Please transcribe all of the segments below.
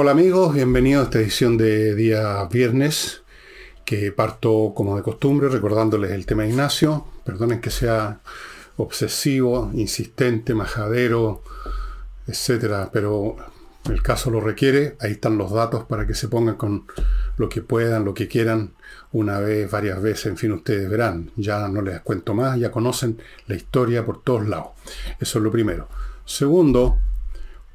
Hola amigos, bienvenidos a esta edición de día viernes, que parto como de costumbre recordándoles el tema de Ignacio. Perdonen que sea obsesivo, insistente, majadero, etcétera, pero el caso lo requiere. Ahí están los datos para que se pongan con lo que puedan, lo que quieran, una vez, varias veces, en fin, ustedes verán. Ya no les cuento más, ya conocen la historia por todos lados. Eso es lo primero. Segundo,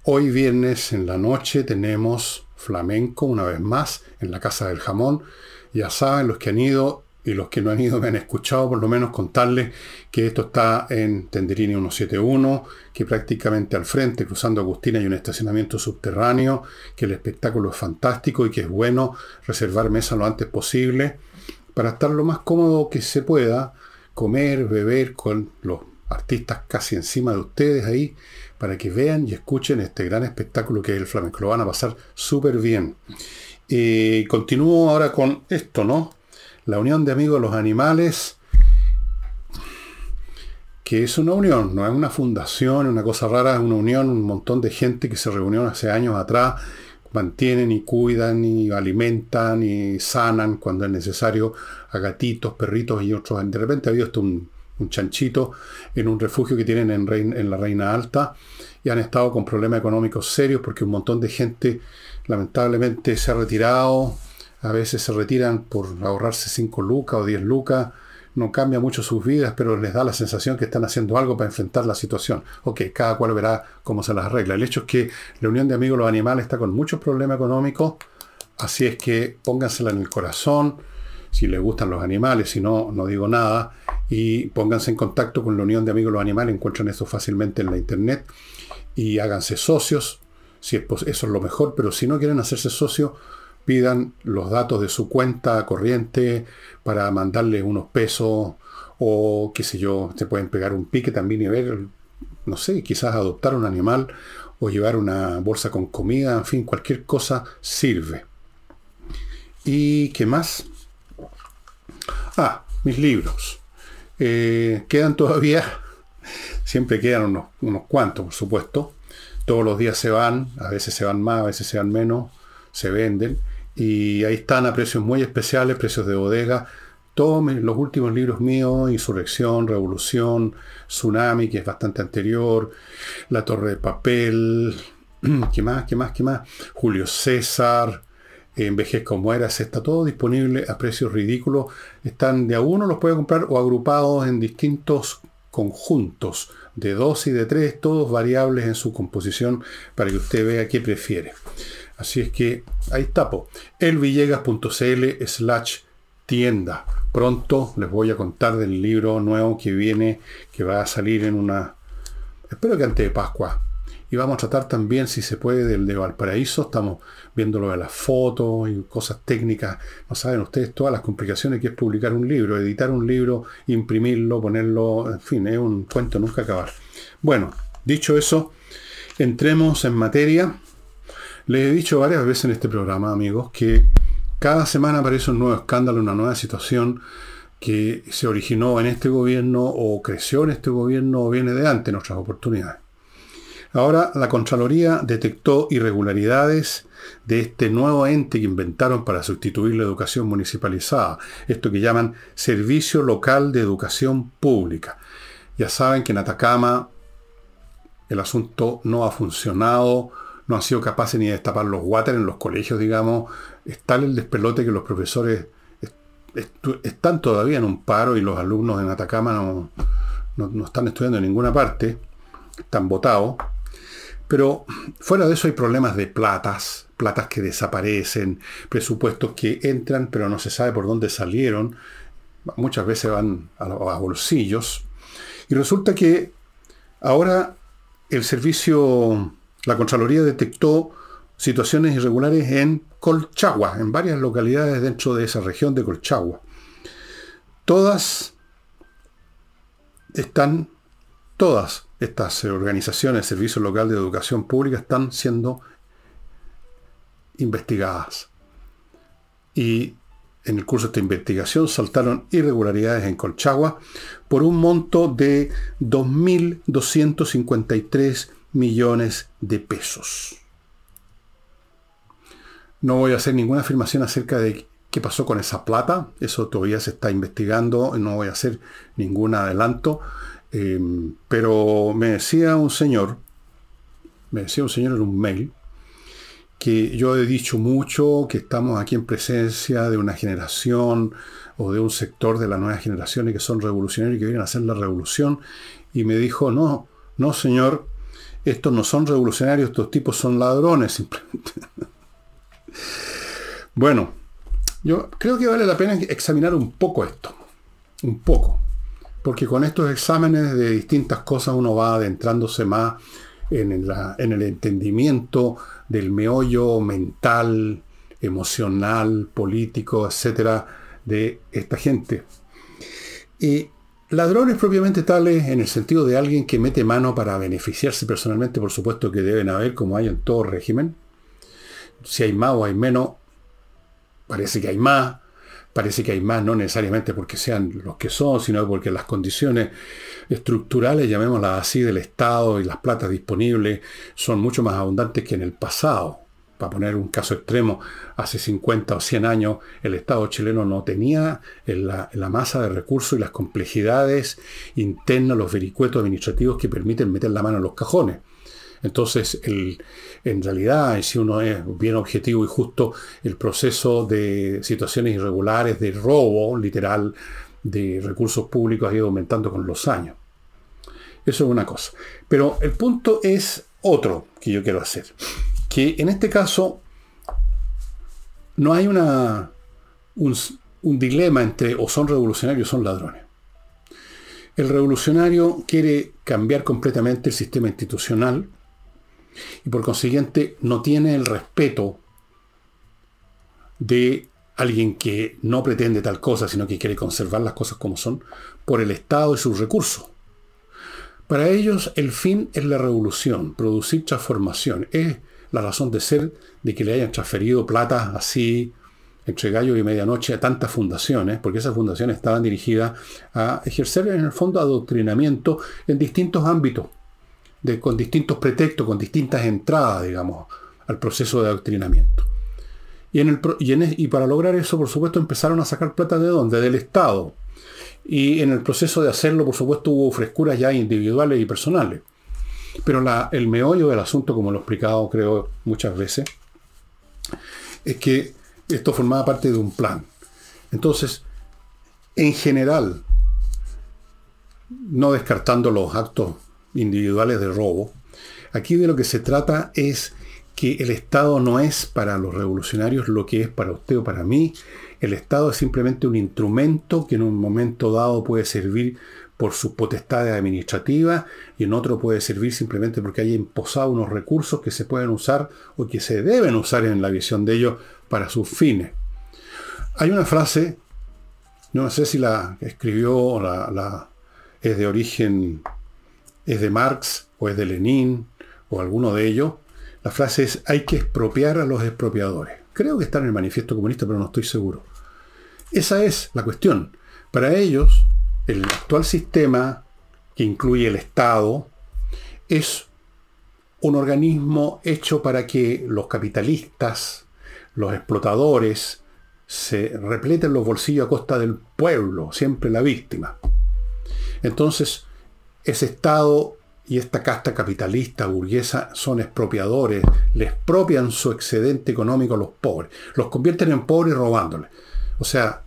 Hoy viernes en la noche tenemos flamenco una vez más en la Casa del Jamón. Ya saben, los que han ido y los que no han ido me han escuchado por lo menos contarles que esto está en Tenderini 171, que prácticamente al frente, cruzando Agustina, hay un estacionamiento subterráneo, que el espectáculo es fantástico y que es bueno reservar mesa lo antes posible para estar lo más cómodo que se pueda, comer, beber con los artistas casi encima de ustedes ahí para que vean y escuchen este gran espectáculo que es el flamenco. Lo van a pasar súper bien. Continúo ahora con esto, ¿no? La Unión de Amigos de los Animales, que es una unión, no es una fundación, una cosa rara, es una unión, un montón de gente que se reunió hace años atrás, mantienen y cuidan y alimentan y sanan cuando es necesario a gatitos, perritos y otros. De repente ha habido esto un chanchito, en un refugio que tienen en, en la Reina Alta y han estado con problemas económicos serios porque un montón de gente lamentablemente se ha retirado, a veces se retiran por ahorrarse 5 lucas o 10 lucas, no cambia mucho sus vidas, pero les da la sensación que están haciendo algo para enfrentar la situación. Ok, cada cual verá cómo se las arregla. El hecho es que la Unión de Amigos los Animales está con muchos problemas económicos, así es que póngansela en el corazón, si les gustan los animales, si no, no digo nada, y pónganse en contacto con la Unión de Amigos de los Animales, encuentran eso fácilmente en la internet, y háganse socios, si es, eso es lo mejor, pero si no quieren hacerse socios, pidan los datos de su cuenta corriente para mandarle unos pesos, o qué sé yo, se pueden pegar un pique también y ver, no sé, quizás adoptar un animal o llevar una bolsa con comida, en fin, cualquier cosa sirve. ¿Y qué más? Ah, mis libros. Eh, quedan todavía, siempre quedan unos, cuantos, por supuesto. Todos los días se van, a veces se van más, a veces se van menos, se venden. Y ahí están a precios muy especiales, precios de bodega. Todos los últimos libros míos, Insurrección, Revolución, Tsunami, que es bastante anterior, La Torre de Papel, ¿qué más? ¿Qué más? ¿Qué más? Julio César, Envejez como eras, está todo disponible a precios ridículos. Están de a uno, los puede comprar o agrupados en distintos conjuntos de dos y de tres, todos variables en su composición para que usted vea qué prefiere. Así es que ahí tapo. elvillegas.cl slash tienda. Pronto les voy a contar del libro nuevo que viene, que va a salir en una... Espero que antes de Pascua, y vamos a tratar también, si se puede, del de Valparaíso. Estamos viéndolo de las fotos y cosas técnicas. No saben ustedes todas las complicaciones que es publicar un libro, editar un libro, imprimirlo, ponerlo, en fin, es un cuento nunca acabar. Bueno, dicho eso, entremos en materia. Les he dicho varias veces en este programa, amigos, que cada semana aparece un nuevo escándalo, una nueva situación que se originó en este gobierno o creció en este gobierno o viene de antes en otras oportunidades. Ahora la Contraloría detectó irregularidades de este nuevo ente que inventaron para sustituir la educación municipalizada, esto que llaman Servicio Local de Educación Pública. Ya saben que en Atacama el asunto no ha funcionado, no han sido capaces ni de destapar los water en los colegios, digamos. Está el despelote que los profesores están todavía en un paro y los alumnos en Atacama no, no están estudiando en ninguna parte, están votados. Pero fuera de eso hay problemas de platas, platas que desaparecen, presupuestos que entran pero no se sabe por dónde salieron, muchas veces van a, bolsillos. Y resulta que ahora el servicio, la Contraloría detectó situaciones irregulares en Colchagua, en varias localidades dentro de esa región de Colchagua. Todas están, todas estas organizaciones, Servicio Local de Educación Pública, están siendo investigadas. Y en el curso de esta investigación saltaron irregularidades en Colchagua por un monto de 2.253 millones de pesos. No voy a hacer ninguna afirmación acerca de qué pasó con esa plata. Eso todavía se está investigando. No voy a hacer ningún adelanto. Em, pero me decía un señor, me decía un señor en un mail, que yo he dicho mucho que estamos aquí en presencia de una generación o de un sector de las nuevas generaciones que son revolucionarios y que vienen a hacer la revolución. Y me dijo, no, no señor, estos no son revolucionarios, estos tipos son ladrones simplemente. bueno, yo creo que vale la pena examinar un poco esto, un poco, porque con estos exámenes de distintas cosas uno va adentrándose más en, el entendimiento del meollo mental, emocional, político, etcétera, de esta gente. Y ladrones propiamente tales en el sentido de alguien que mete mano para beneficiarse personalmente, por supuesto que deben haber, como hay en todo régimen. Si hay más o hay menos, parece que hay más. Parece que hay más, no necesariamente porque sean los que son, sino porque las condiciones estructurales, llamémoslas así, del Estado y las platas disponibles son mucho más abundantes que en el pasado para poner un caso extremo, hace 50 o 100 años el Estado chileno no tenía la, masa de recursos y las complejidades internas, los vericuetos administrativos que permiten meter la mano en los cajones. Entonces, en realidad, si uno es bien objetivo y justo, el proceso de situaciones irregulares, de robo literal de recursos públicos ha ido aumentando con los años. Eso es una cosa. Pero el punto es otro que yo quiero hacer que en este caso no hay un, dilema entre o son revolucionarios o son ladrones. El revolucionario quiere cambiar completamente el sistema institucional y por consiguiente no tiene el respeto de alguien que no pretende tal cosa, sino que quiere conservar las cosas como son, por el Estado y sus recursos. Para ellos el fin es la revolución, producir transformación, es la razón de ser de que le hayan transferido plata así entre gallo y medianoche a tantas fundaciones, porque esas fundaciones estaban dirigidas a ejercer en el fondo adoctrinamiento en distintos ámbitos, con distintos pretextos, con distintas entradas, digamos, al proceso de adoctrinamiento. Y para lograr eso, por supuesto, empezaron a sacar plata de dónde? Del Estado. Y en el proceso de hacerlo, por supuesto, hubo frescuras ya individuales y personales. Pero el meollo del asunto, como lo he explicado creo muchas veces, es que esto formaba parte de un plan. Entonces, en general, no descartando los actos individuales de robo, aquí de lo que se trata es que el Estado no es para los revolucionarios lo que es para usted o para mí. El Estado es simplemente un instrumento que en un momento dado puede servir por sus potestades administrativas y en otro puede servir simplemente porque haya imposado unos recursos que se pueden usar o que se deben usar en la visión de ellos para sus fines. Hay una frase, no sé si la escribió o la, es de origen, es de Marx o es de Lenin o alguno de ellos. La frase es hay que expropiar a los expropiadores. Creo que está en el manifiesto comunista, pero no estoy seguro. Esa es la cuestión. Para ellos, el actual sistema, que incluye el Estado, es un organismo hecho para que los capitalistas, los explotadores, se repleten los bolsillos a costa del pueblo, siempre la víctima. Entonces, ese Estado y esta casta capitalista burguesa son expropiadores, le expropian su excedente económico a los pobres, los convierten en pobres robándoles. O sea,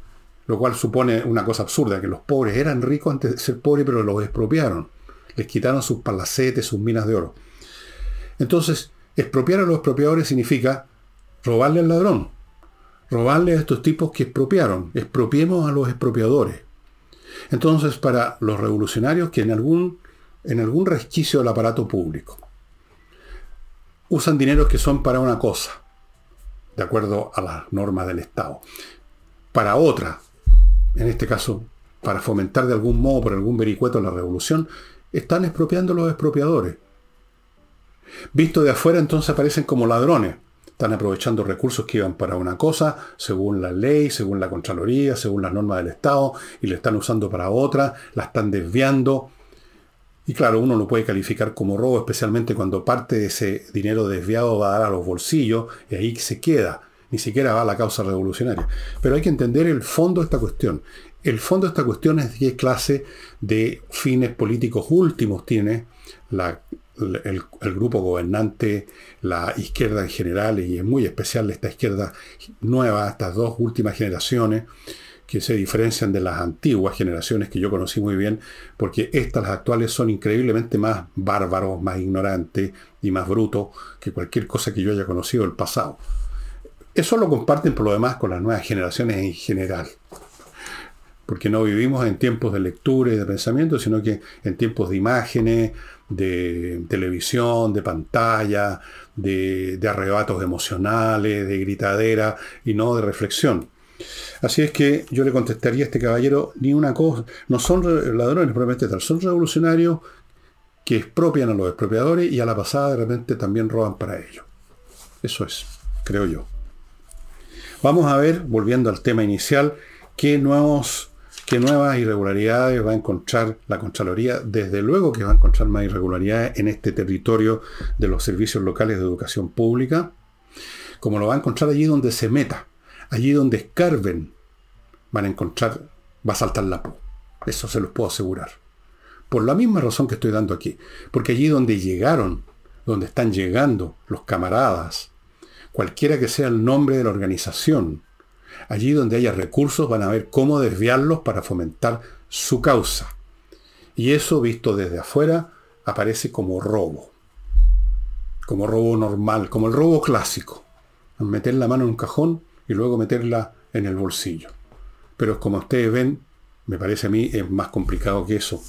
lo cual supone una cosa absurda, que los pobres eran ricos antes de ser pobres, pero los expropiaron. Les quitaron sus palacetes, sus minas de oro. Entonces, expropiar a los expropiadores significa robarle al ladrón, robarle a estos tipos que expropiaron. Expropiemos a los expropiadores. Entonces, para los revolucionarios que en algún, en algún resquicio del aparato público usan dineros que son para una cosa, de acuerdo a las normas del Estado, para otra, en este caso, para fomentar de algún modo, por algún vericueto, la revolución, están expropiando los expropiadores. Visto de afuera, entonces aparecen como ladrones. Están aprovechando recursos que iban para una cosa, según la ley, según la Contraloría, según las normas del Estado, y le están usando para otra, la están desviando. Y claro, uno lo puede calificar como robo, especialmente cuando parte de ese dinero desviado va a dar a los bolsillos y ahí se queda. ni siquiera va a la causa revolucionaria. Pero hay que entender el fondo de esta cuestión. El fondo de esta cuestión es qué clase de fines políticos últimos tiene el, grupo gobernante, la izquierda en general, y es muy especial esta izquierda nueva, estas dos últimas generaciones, que se diferencian de las antiguas generaciones que yo conocí muy bien, porque estas, las actuales, son increíblemente más bárbaros, más ignorantes y más brutos que cualquier cosa que yo haya conocido el pasado. Eso lo comparten por lo demás con las nuevas generaciones en general. Porque no vivimos en tiempos de lectura y de pensamiento, sino que en tiempos de imágenes, de televisión, de pantalla, de, arrebatos emocionales, de gritadera y no de reflexión. Así es que yo le contestaría a este caballero, ni una cosa, no son ladrones propiamente tal, son revolucionarios que expropian a los expropiadores y a la pasada de repente también roban para ellos. Eso es, creo yo. Vamos a ver, volviendo al tema inicial, qué, nuevos, qué nuevas irregularidades va a encontrar la Contraloría. Desde luego que va a encontrar más irregularidades en este territorio de los servicios locales de educación pública, como lo va a encontrar allí donde se meta allí donde escarben, van a encontrar, va a saltar la pu. Eso se los puedo asegurar. Por la misma razón que estoy dando aquí. Porque allí donde llegaron, donde están llegando los camaradas, cualquiera que sea el nombre de la organización, allí donde haya recursos van a ver cómo desviarlos para fomentar su causa. Y eso visto desde afuera aparece como robo. Como robo normal, como el robo clásico. Meter la mano en un cajón y luego meterla en el bolsillo. Pero como ustedes ven, me parece a mí es más complicado que eso.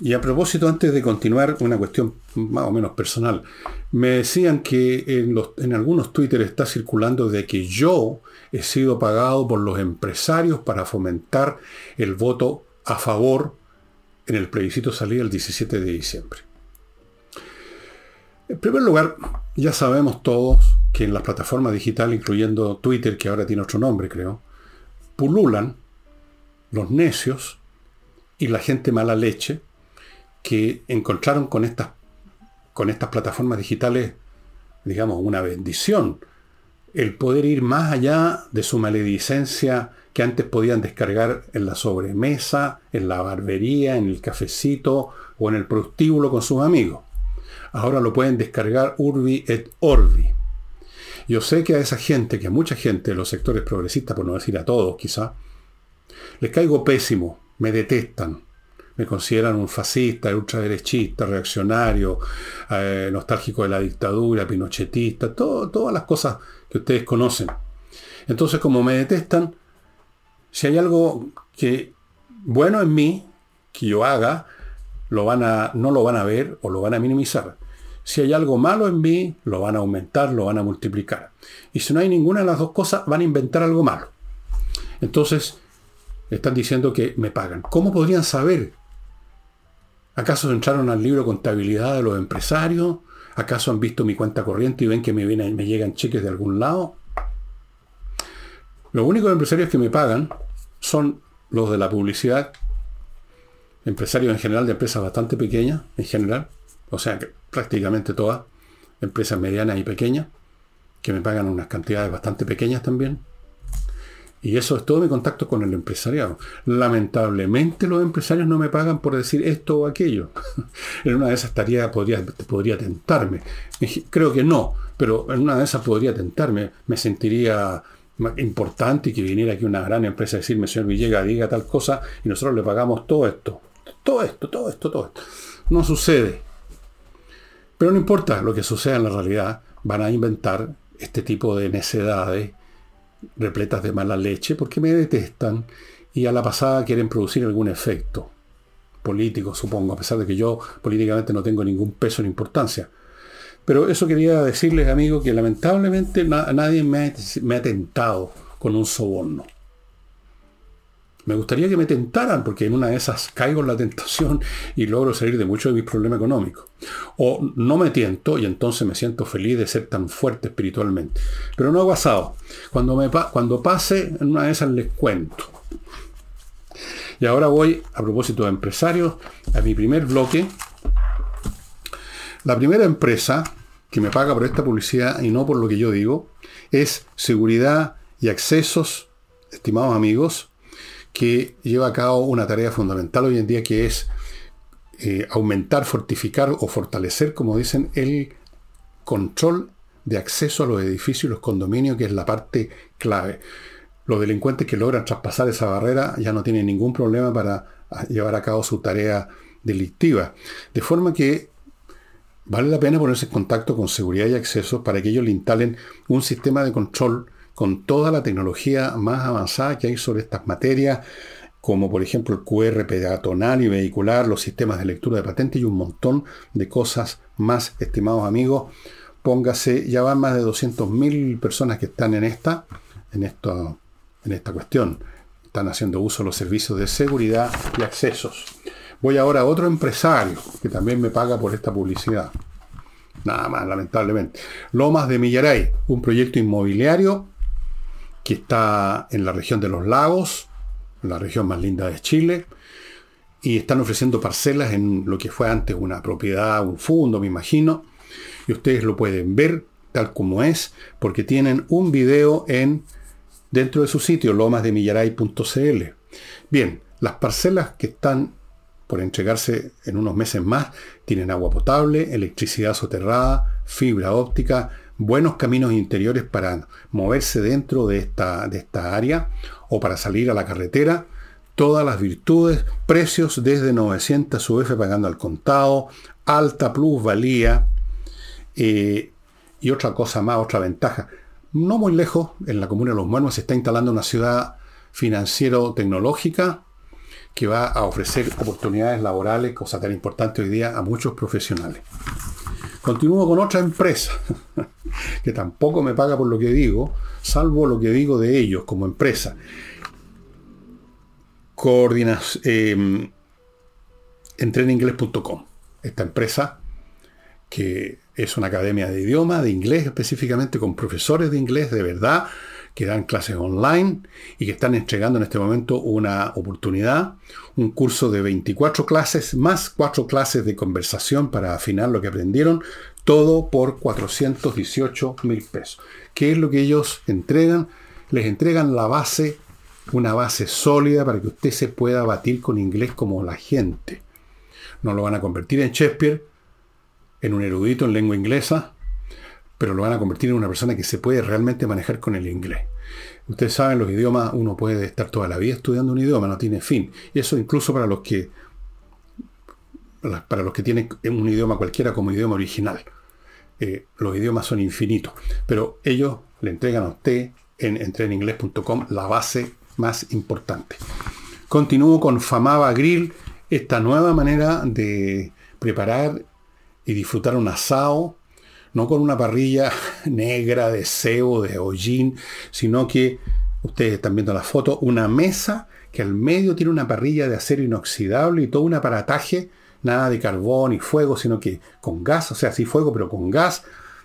Y a propósito, antes de continuar, una cuestión más o menos personal. Me decían que en, algunos Twitter está circulando de que yo he sido pagado por los empresarios para fomentar el voto a favor en el plebiscito salida el 17 de diciembre. En primer lugar, ya sabemos todos que en las plataformas digitales, incluyendo Twitter, que ahora tiene otro nombre, creo, pululan los necios y la gente mala leche que encontraron con estas, con estas plataformas digitales, digamos, una bendición. El poder ir más allá de su maledicencia que antes podían descargar en la sobremesa, en la barbería, en el cafecito o en el prostíbulo con sus amigos ahora lo pueden descargar Urbi et Orbi. Yo sé que a esa gente, que a mucha gente de los sectores progresistas, por no decir a todos quizá, les caigo pésimo, me detestan, me consideran un fascista, ultraderechista, reaccionario, eh, nostálgico de la dictadura, pinochetista, todas las cosas que ustedes conocen. Entonces, como me detestan, si hay algo que bueno en mí, que yo haga, no lo van a ver o lo van a minimizar. Si hay algo malo en mí, lo van a aumentar, lo van a multiplicar. Y si no hay ninguna de las dos cosas, van a inventar algo malo. Entonces, están diciendo que me pagan. ¿Cómo podrían saber? ¿Acaso entraron al libro contabilidad de los empresarios? ¿Acaso han visto mi cuenta corriente y ven que me, me llegan cheques de algún lado? Los únicos empresarios que me pagan son los de la publicidad empresarios en general de empresas bastante pequeñas, en general, o sea, que prácticamente todas, empresas medianas y pequeñas, que me pagan unas cantidades bastante pequeñas también. Y eso es todo mi contacto con el empresariado. Lamentablemente los empresarios no me pagan por decir esto o aquello. en una de esas tareas podría, podría tentarme. Creo que no, pero en una de esas podría tentarme. Me sentiría importante que viniera aquí una gran empresa a decirme, señor Villegas, diga tal cosa y nosotros le pagamos todo esto. Todo esto, todo esto, todo esto. No sucede. Pero no importa lo que suceda en la realidad, van a inventar este tipo de necedades repletas de mala leche porque me detestan y a la pasada quieren producir algún efecto político, supongo, a pesar de que yo políticamente no tengo ningún peso ni importancia. Pero eso quería decirles, amigos, que lamentablemente nadie me ha tentado con un soborno. Me gustaría que me tentaran, porque en una de esas caigo en la tentación y logro salir de muchos de mis problemas económicos. O no me tiento y entonces me siento feliz de ser tan fuerte espiritualmente. Pero no ha pasado. Cuando, me, cuando pase, en una de esas les cuento. Y ahora voy, a propósito de empresarios, a mi primer bloque. La primera empresa que me paga por esta publicidad y no por lo que yo digo, es seguridad y accesos, estimados amigos, que lleva a cabo una tarea fundamental hoy en día que es eh, aumentar, fortificar o fortalecer, como dicen, el control de acceso a los edificios y los condominios, que es la parte clave. Los delincuentes que logran traspasar esa barrera ya no tienen ningún problema para llevar a cabo su tarea delictiva. De forma que vale la pena ponerse en contacto con seguridad y acceso para que ellos le instalen un sistema de control con toda la tecnología más avanzada que hay sobre estas materias, como por ejemplo el QR peatonal y vehicular, los sistemas de lectura de patentes y un montón de cosas más, estimados amigos. Póngase, ya van más de 200.000 personas que están en esta, en, esto, en esta cuestión. Están haciendo uso de los servicios de seguridad y accesos. Voy ahora a otro empresario que también me paga por esta publicidad. Nada más, lamentablemente. Lomas de Millaray, un proyecto inmobiliario que está en la región de los lagos, la región más linda de Chile, y están ofreciendo parcelas en lo que fue antes una propiedad, un fondo, me imagino, y ustedes lo pueden ver tal como es, porque tienen un video en dentro de su sitio, lomasdemillaray.cl. Bien, las parcelas que están por entregarse en unos meses más, tienen agua potable, electricidad soterrada, fibra óptica, buenos caminos interiores para moverse dentro de esta, de esta área o para salir a la carretera, todas las virtudes, precios desde 900 UF pagando al contado, alta plusvalía eh, y otra cosa más, otra ventaja. No muy lejos, en la comuna de Los Muermos se está instalando una ciudad financiero-tecnológica que va a ofrecer oportunidades laborales, cosa tan importante hoy día, a muchos profesionales. Continúo con otra empresa, que tampoco me paga por lo que digo, salvo lo que digo de ellos como empresa. Coordinas, eh, Esta empresa, que es una academia de idioma, de inglés específicamente, con profesores de inglés de verdad, que dan clases online y que están entregando en este momento una oportunidad, un curso de 24 clases más 4 clases de conversación para afinar lo que aprendieron, todo por 418 mil pesos. ¿Qué es lo que ellos entregan? Les entregan la base, una base sólida para que usted se pueda batir con inglés como la gente. No lo van a convertir en Shakespeare, en un erudito en lengua inglesa, pero lo van a convertir en una persona que se puede realmente manejar con el inglés. Ustedes saben, los idiomas, uno puede estar toda la vida estudiando un idioma, no tiene fin. Y eso incluso para los que para los que tienen un idioma cualquiera como idioma original. Eh, los idiomas son infinitos. Pero ellos le entregan a usted en entreninglés.com la base más importante. Continúo con Famaba Grill, esta nueva manera de preparar y disfrutar un asado no con una parrilla negra de cebo, de hollín, sino que, ustedes están viendo la foto, una mesa que al medio tiene una parrilla de acero inoxidable y todo un aparataje, nada de carbón y fuego, sino que con gas, o sea, sí fuego, pero con gas,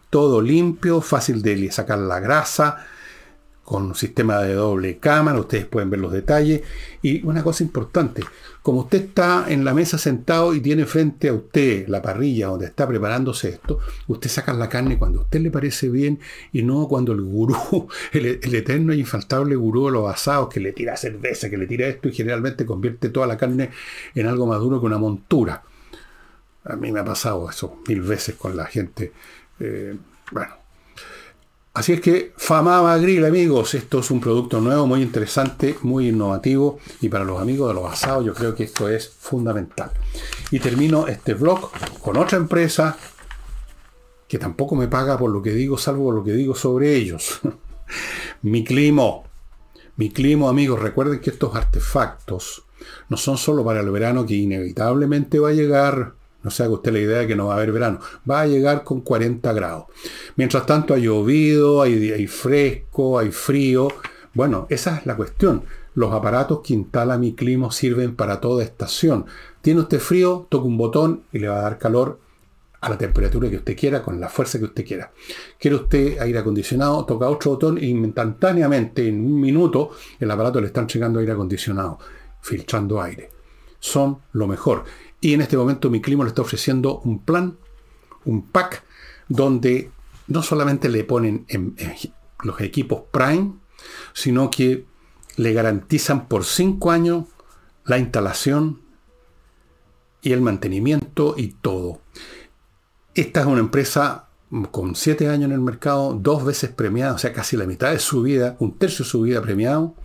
todo limpio, fácil de sacar la grasa, con un sistema de doble cámara, ustedes pueden ver los detalles. Y una cosa importante, como usted está en la mesa sentado y tiene frente a usted la parrilla donde está preparándose esto, usted saca la carne cuando a usted le parece bien y no cuando el gurú, el, eterno e infaltable gurú de los asados que le tira cerveza, que le tira esto y generalmente convierte toda la carne en algo más duro que una montura. A mí me ha pasado eso mil veces con la gente. Eh, bueno, Así es que Famaba Grill, amigos, esto es un producto nuevo, muy interesante, muy innovativo y para los amigos de los asados yo creo que esto es fundamental. Y termino este vlog con otra empresa que tampoco me paga por lo que digo, salvo lo que digo sobre ellos. Mi climo. Mi climo, amigos, recuerden que estos artefactos no son solo para el verano que inevitablemente va a llegar no se haga usted la idea de que no va a haber verano. Va a llegar con 40 grados. Mientras tanto ha llovido, hay, fresco, hay frío. Bueno, esa es la cuestión. Los aparatos que instala mi clima sirven para toda estación. Tiene usted frío, toca un botón y le va a dar calor a la temperatura que usted quiera, con la fuerza que usted quiera. Quiere usted aire acondicionado, toca otro botón y instantáneamente, en un minuto, el aparato le está entregando aire acondicionado, filtrando aire. Son lo mejor. Y en este momento mi clima le está ofreciendo un plan, un pack donde no solamente le ponen en, los equipos Prime, sino que le garantizan por cinco años la instalación y el mantenimiento y todo. Esta es una empresa con siete años en el mercado, dos veces premiada, o sea, casi la mitad de su vida, un tercio de su vida premiado.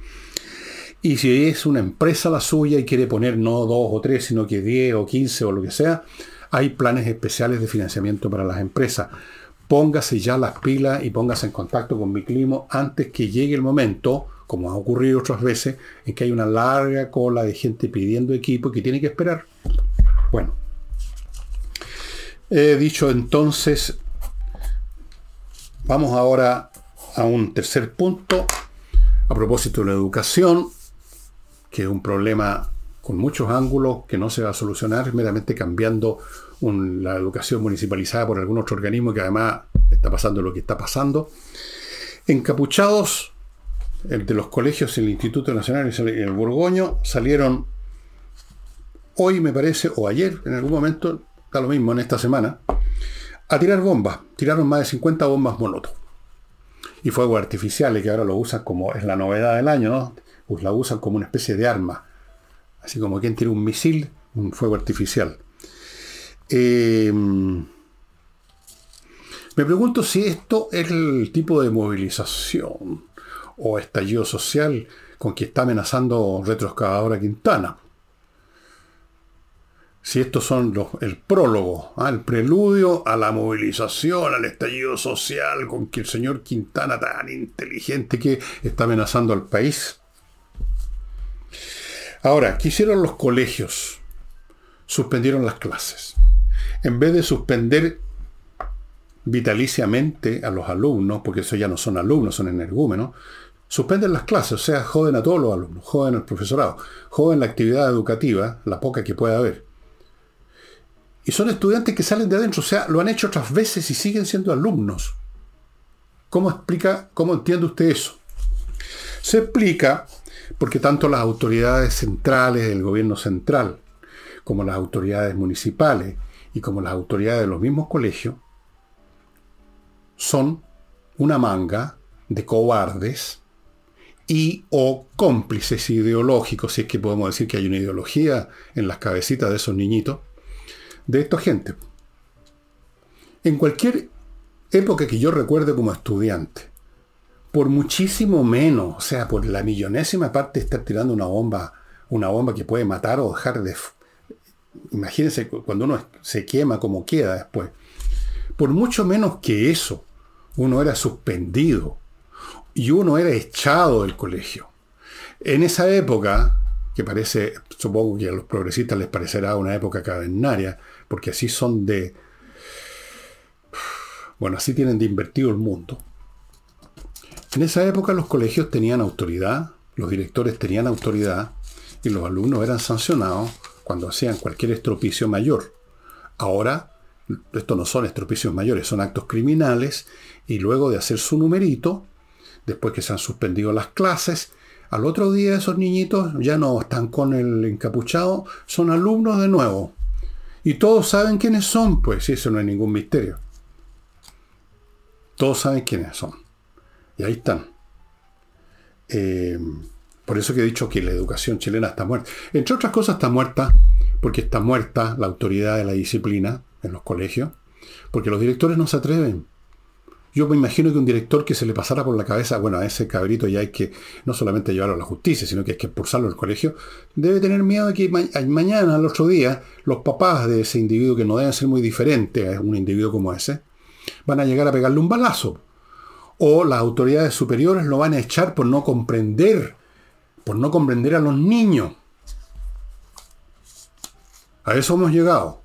Y si es una empresa la suya y quiere poner no dos o tres, sino que diez o quince o lo que sea, hay planes especiales de financiamiento para las empresas. Póngase ya las pilas y póngase en contacto con mi climo antes que llegue el momento, como ha ocurrido otras veces, en que hay una larga cola de gente pidiendo equipo que tiene que esperar. Bueno, he dicho entonces, vamos ahora a un tercer punto a propósito de la educación, que es un problema con muchos ángulos que no se va a solucionar meramente cambiando la educación municipalizada por algún otro organismo que además está pasando lo que está pasando. Encapuchados de los colegios, el Instituto Nacional y el Borgoño salieron hoy, me parece, o ayer, en algún momento, da lo mismo en esta semana, a tirar bombas. Tiraron más de 50 bombas monoto. Y fuegos artificiales, que ahora lo usan como, es la novedad del año, ¿no? Pues la usan como una especie de arma. Así como quien tira un misil, un fuego artificial. Eh, me pregunto si esto es el tipo de movilización o estallido social con que está amenazando retroexcavadora Quintana. Si estos son el prólogo, ¿ah? el preludio a la movilización, al estallido social con que el señor Quintana tan inteligente que está amenazando al país. Ahora, ¿qué hicieron los colegios? Suspendieron las clases. En vez de suspender vitaliciamente a los alumnos, porque eso ya no son alumnos, son energúmenos, suspenden las clases, o sea, joden a todos los alumnos, joden al profesorado, joden la actividad educativa, la poca que pueda haber. Y son estudiantes que salen de adentro, o sea, lo han hecho otras veces y siguen siendo alumnos. ¿Cómo explica, cómo entiende usted eso? Se explica porque tanto las autoridades centrales del gobierno central, como las autoridades municipales y como las autoridades de los mismos colegios, son una manga de cobardes y o cómplices ideológicos, si es que podemos decir que hay una ideología en las cabecitas de esos niñitos, de esta gente. En cualquier época que yo recuerde como estudiante, por muchísimo menos, o sea, por la millonésima parte estar tirando una bomba, una bomba que puede matar o dejar de... Imagínense cuando uno se quema como queda después. Por mucho menos que eso, uno era suspendido y uno era echado del colegio. En esa época, que parece, supongo que a los progresistas les parecerá una época cavernaria, porque así son de... Bueno, así tienen de invertido el mundo. En esa época los colegios tenían autoridad, los directores tenían autoridad y los alumnos eran sancionados cuando hacían cualquier estropicio mayor. Ahora, esto no son estropicios mayores, son actos criminales y luego de hacer su numerito, después que se han suspendido las clases, al otro día esos niñitos ya no están con el encapuchado, son alumnos de nuevo. Y todos saben quiénes son, pues eso no es ningún misterio. Todos saben quiénes son. Y ahí están. Eh, por eso que he dicho que la educación chilena está muerta. Entre otras cosas está muerta porque está muerta la autoridad de la disciplina en los colegios, porque los directores no se atreven. Yo me imagino que un director que se le pasara por la cabeza, bueno, a ese cabrito ya hay que no solamente llevarlo a la justicia, sino que hay que expulsarlo del colegio, debe tener miedo de que mañana, al otro día, los papás de ese individuo, que no deben ser muy diferentes a un individuo como ese, van a llegar a pegarle un balazo o las autoridades superiores lo van a echar por no comprender, por no comprender a los niños. A eso hemos llegado.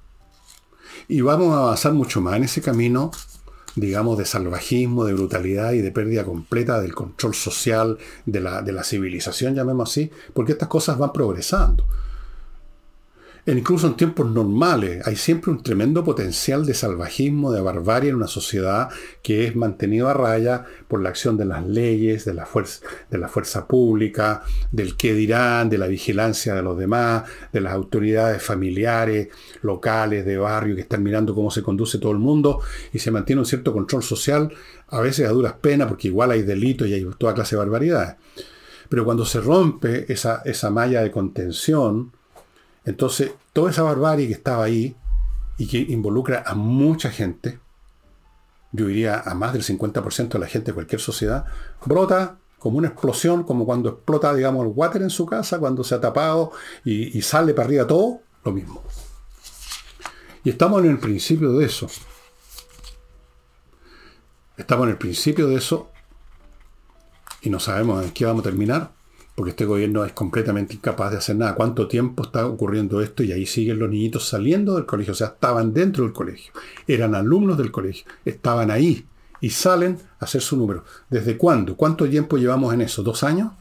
Y vamos a avanzar mucho más en ese camino, digamos, de salvajismo, de brutalidad y de pérdida completa del control social, de la, de la civilización, llamemos así, porque estas cosas van progresando. Incluso en tiempos normales, hay siempre un tremendo potencial de salvajismo, de barbarie en una sociedad que es mantenido a raya por la acción de las leyes, de la fuerza, de la fuerza pública, del qué dirán, de la vigilancia de los demás, de las autoridades familiares, locales, de barrio, que están mirando cómo se conduce todo el mundo y se mantiene un cierto control social, a veces a duras penas, porque igual hay delitos y hay toda clase de barbaridades. Pero cuando se rompe esa, esa malla de contención, entonces, toda esa barbarie que estaba ahí y que involucra a mucha gente, yo diría a más del 50% de la gente de cualquier sociedad, brota como una explosión, como cuando explota, digamos, el water en su casa, cuando se ha tapado y, sale para arriba todo, lo mismo. Y estamos en el principio de eso. Estamos en el principio de eso y no sabemos en qué vamos a terminar porque este gobierno es completamente incapaz de hacer nada. ¿Cuánto tiempo está ocurriendo esto? Y ahí siguen los niñitos saliendo del colegio, o sea, estaban dentro del colegio, eran alumnos del colegio, estaban ahí y salen a hacer su número. ¿Desde cuándo? ¿Cuánto tiempo llevamos en eso? ¿Dos años?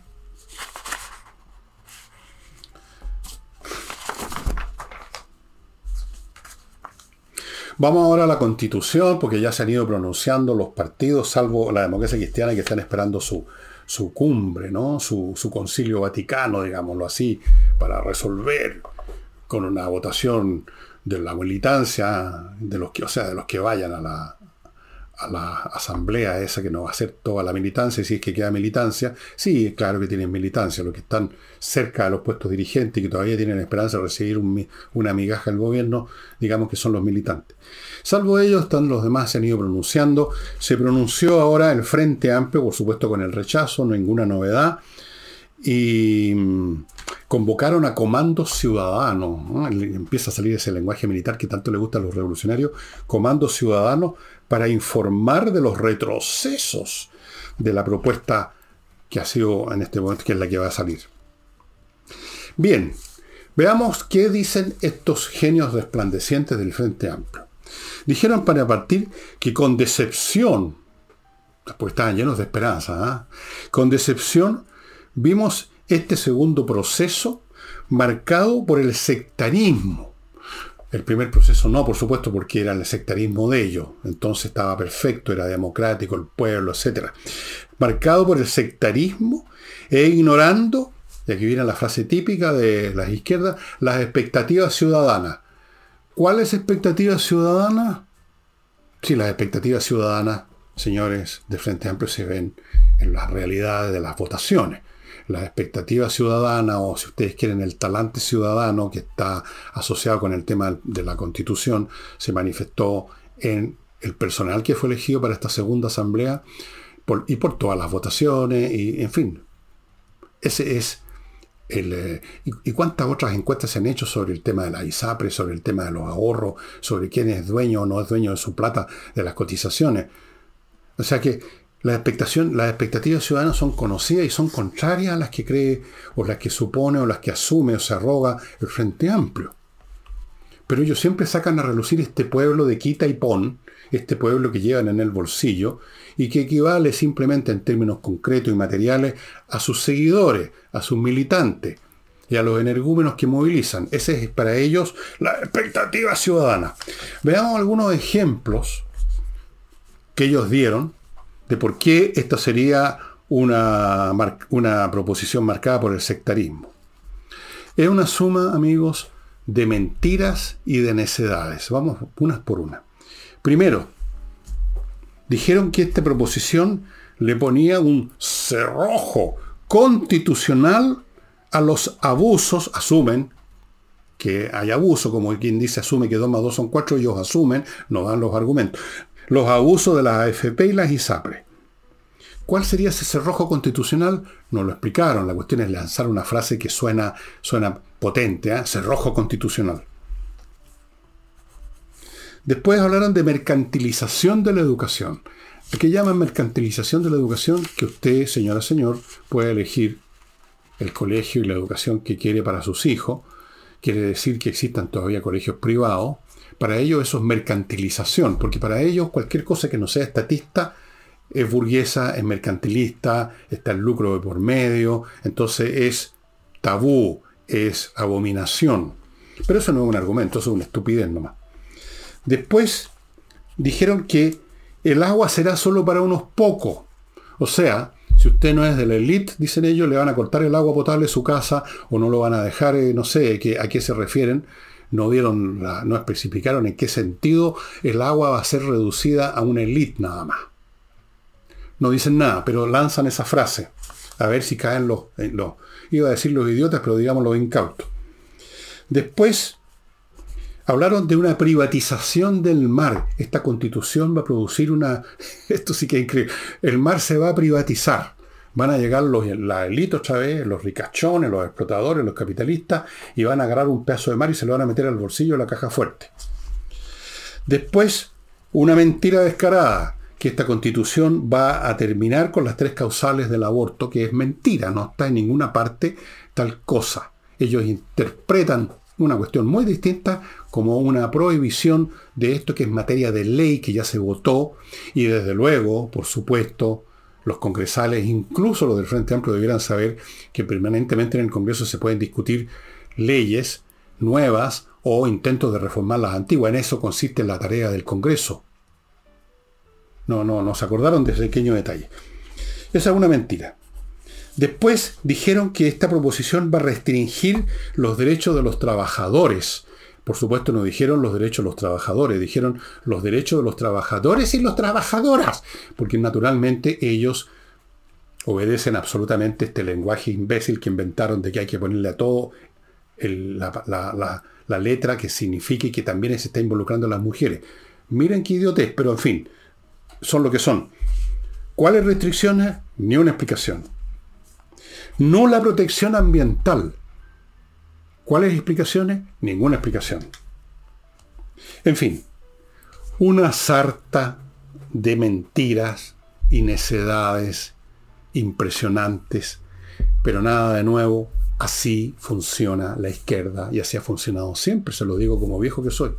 Vamos ahora a la constitución, porque ya se han ido pronunciando los partidos, salvo la democracia cristiana, que están esperando su, su cumbre, ¿no? Su, concilio vaticano, digámoslo así, para resolver con una votación de la militancia, de los que, o sea, de los que vayan a la, a la asamblea esa que no va a ser toda la militancia, si es que queda militancia, sí, claro que tienen militancia, los que están cerca de los puestos dirigentes y que todavía tienen esperanza de recibir una migaja del gobierno, digamos que son los militantes. Salvo ellos, están los demás se han ido pronunciando. Se pronunció ahora el Frente Amplio, por supuesto con el rechazo, ninguna novedad. Y mm, convocaron a comandos ciudadanos. Empieza a salir ese lenguaje militar que tanto le gusta a los revolucionarios. Comandos ciudadanos para informar de los retrocesos de la propuesta que ha sido en este momento, que es la que va a salir. Bien, veamos qué dicen estos genios resplandecientes del Frente Amplio. Dijeron para partir que con decepción, pues estaban llenos de esperanza, ¿ah? con decepción vimos este segundo proceso marcado por el sectarismo. El primer proceso no, por supuesto, porque era el sectarismo de ellos. Entonces estaba perfecto, era democrático, el pueblo, etc. Marcado por el sectarismo e ignorando, y aquí viene la frase típica de las izquierdas, las expectativas ciudadanas. ¿Cuáles expectativas ciudadanas? Sí, las expectativas ciudadanas, señores de Frente Amplio, se ven en las realidades de las votaciones. Las expectativas ciudadanas, o si ustedes quieren, el talante ciudadano que está asociado con el tema de la constitución, se manifestó en el personal que fue elegido para esta segunda asamblea y por todas las votaciones, y en fin. Ese es eh, y, cuántas otras encuestas se han hecho sobre el tema de la ISAPRE, sobre el tema de los ahorros, sobre quién es dueño o no es dueño de su plata, de las cotizaciones. O sea que la expectación, las expectativas ciudadanas son conocidas y son contrarias a las que cree, o las que supone, o las que asume o se arroga el Frente Amplio. Pero ellos siempre sacan a relucir este pueblo de quita y pon, este pueblo que llevan en el bolsillo, y que equivale simplemente en términos concretos y materiales a sus seguidores, a sus militantes y a los energúmenos que movilizan. Esa es para ellos la expectativa ciudadana. Veamos algunos ejemplos que ellos dieron de por qué esta sería una, una proposición marcada por el sectarismo. Es una suma, amigos, de mentiras y de necedades. Vamos unas por una. Primero, dijeron que esta proposición le ponía un cerrojo constitucional a los abusos, asumen que hay abuso, como quien dice asume que 2 más 2 son 4, ellos asumen, no dan los argumentos, los abusos de las AFP y las ISAPRE. ¿Cuál sería ese cerrojo constitucional? No lo explicaron, la cuestión es lanzar una frase que suena, suena potente, ¿eh? cerrojo constitucional. Después hablaron de mercantilización de la educación. ¿A qué llaman mercantilización de la educación? Que usted, señora, señor, puede elegir el colegio y la educación que quiere para sus hijos. Quiere decir que existan todavía colegios privados. Para ellos eso es mercantilización, porque para ellos cualquier cosa que no sea estatista es burguesa, es mercantilista, está el lucro de por medio, entonces es tabú, es abominación. Pero eso no es un argumento, eso es una estupidez nomás. Después dijeron que el agua será solo para unos pocos. O sea, si usted no es de la elite, dicen ellos, le van a cortar el agua potable de su casa o no lo van a dejar, eh, no sé a qué se refieren. No dieron, no especificaron en qué sentido el agua va a ser reducida a una elite nada más. No dicen nada, pero lanzan esa frase. A ver si caen los, los iba a decir los idiotas, pero digamos los incautos. Después hablaron de una privatización del mar. Esta constitución va a producir una... Esto sí que es increíble. El mar se va a privatizar. Van a llegar los, la élite otra vez, los ricachones, los explotadores, los capitalistas, y van a agarrar un pedazo de mar y se lo van a meter al bolsillo de la caja fuerte. Después, una mentira descarada, que esta constitución va a terminar con las tres causales del aborto, que es mentira, no está en ninguna parte tal cosa. Ellos interpretan una cuestión muy distinta como una prohibición de esto que es materia de ley que ya se votó y desde luego, por supuesto, los congresales, incluso los del Frente Amplio, debieran saber que permanentemente en el Congreso se pueden discutir leyes nuevas o intentos de reformar las antiguas. En eso consiste la tarea del Congreso. No, no, no se acordaron de ese pequeño detalle. Esa es una mentira. Después dijeron que esta proposición va a restringir los derechos de los trabajadores. Por supuesto no dijeron los derechos de los trabajadores, dijeron los derechos de los trabajadores y las trabajadoras, porque naturalmente ellos obedecen absolutamente este lenguaje imbécil que inventaron de que hay que ponerle a todo la, la, letra que signifique que también se está involucrando a las mujeres. Miren qué idiotez, pero en fin, son lo que son. ¿Cuáles restricciones? Ni una explicación. No la protección ambiental. ¿Cuáles explicaciones? Ninguna explicación. En fin, una sarta de mentiras y necedades impresionantes, pero nada de nuevo. Así funciona la izquierda y así ha funcionado siempre, se lo digo como viejo que soy.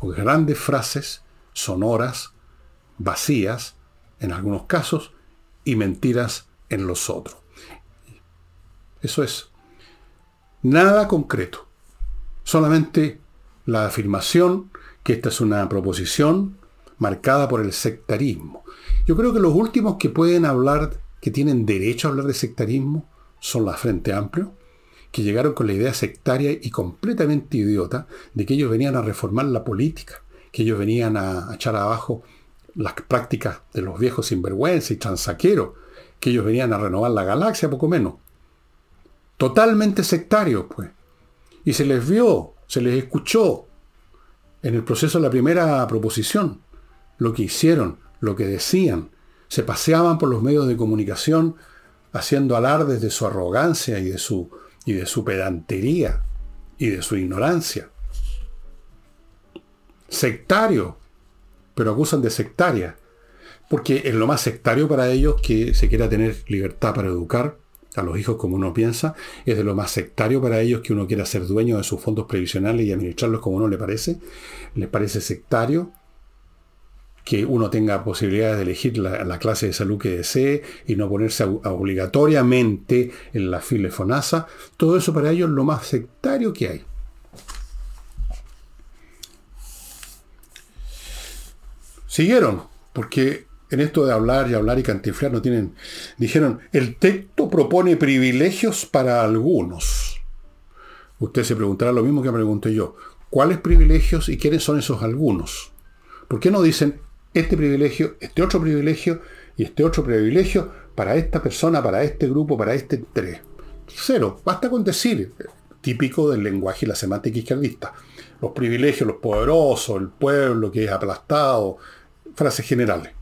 Grandes frases sonoras, vacías en algunos casos y mentiras en los otros. Eso es. Nada concreto. Solamente la afirmación que esta es una proposición marcada por el sectarismo. Yo creo que los últimos que pueden hablar, que tienen derecho a hablar de sectarismo, son la Frente Amplio, que llegaron con la idea sectaria y completamente idiota de que ellos venían a reformar la política, que ellos venían a echar abajo las prácticas de los viejos sinvergüenza y transaqueros, que ellos venían a renovar la galaxia, poco menos. Totalmente sectarios, pues. Y se les vio, se les escuchó en el proceso de la primera proposición, lo que hicieron, lo que decían. Se paseaban por los medios de comunicación haciendo alardes de su arrogancia y de su, y de su pedantería y de su ignorancia. Sectario, pero acusan de sectaria, porque es lo más sectario para ellos que se quiera tener libertad para educar a los hijos como uno piensa, es de lo más sectario para ellos que uno quiera ser dueño de sus fondos previsionales y administrarlos como uno le parece, les parece sectario que uno tenga posibilidades de elegir la, clase de salud que desee y no ponerse obligatoriamente en la fila FONASA, todo eso para ellos es lo más sectario que hay. Siguieron, porque en esto de hablar y hablar y cantiflar no tienen... Dijeron, el texto propone privilegios para algunos. Usted se preguntará lo mismo que me pregunto yo. ¿Cuáles privilegios y quiénes son esos algunos? ¿Por qué no dicen este privilegio, este otro privilegio y este otro privilegio para esta persona, para este grupo, para este tres? Cero. Basta con decir, típico del lenguaje y la semántica izquierdista. Los privilegios, los poderosos, el pueblo que es aplastado, frases generales.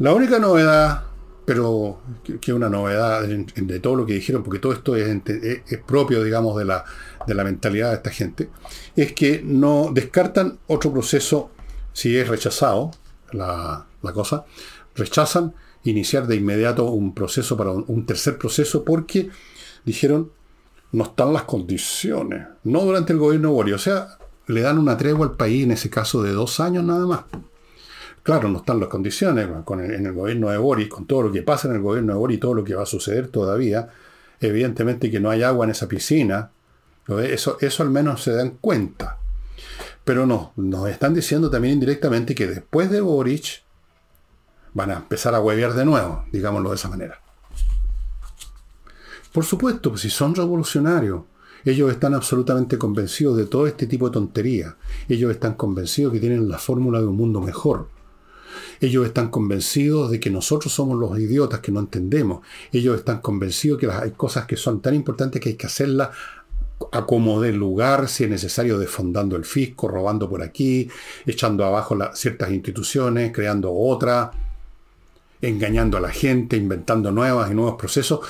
La única novedad, pero que es una novedad de todo lo que dijeron, porque todo esto es, propio, digamos, de la, de la mentalidad de esta gente, es que no descartan otro proceso si es rechazado la, cosa, rechazan iniciar de inmediato un proceso para un, tercer proceso porque dijeron no están las condiciones, no durante el gobierno de O sea, le dan una tregua al país en ese caso de dos años nada más. Claro, no están las condiciones con en el gobierno de Boris, con todo lo que pasa en el gobierno de Boris todo lo que va a suceder todavía, evidentemente que no hay agua en esa piscina. Eso, eso al menos se dan cuenta. Pero no, nos están diciendo también indirectamente que después de Boric van a empezar a huevear de nuevo, digámoslo de esa manera. Por supuesto, pues si son revolucionarios, ellos están absolutamente convencidos de todo este tipo de tontería. Ellos están convencidos que tienen la fórmula de un mundo mejor. Ellos están convencidos de que nosotros somos los idiotas que no entendemos. Ellos están convencidos que hay cosas que son tan importantes que hay que hacerlas a como de lugar, si es necesario, desfondando el fisco, robando por aquí, echando abajo ciertas instituciones, creando otras, engañando a la gente, inventando nuevas y nuevos procesos.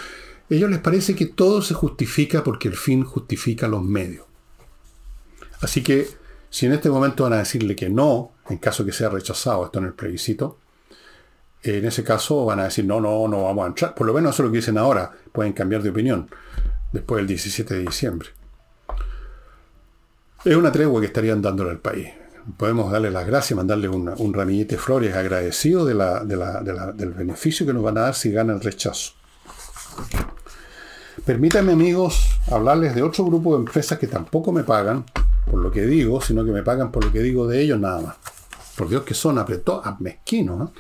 Ellos les parece que todo se justifica porque el fin justifica los medios. Así que si en este momento van a decirle que no, en caso que sea rechazado esto en el plebiscito, en ese caso van a decir no, no, no vamos a entrar. Por lo menos eso es lo que dicen ahora. Pueden cambiar de opinión después del 17 de diciembre. Es una tregua que estarían dándole al país. Podemos darle las gracias, mandarle un ramillete de flores agradecido del beneficio que nos van a dar si gana el rechazo. Permítanme amigos hablarles de otro grupo de empresas que tampoco me pagan por lo que digo, sino que me pagan por lo que digo de ellos nada más. Por Dios que son apretados, mezquinos.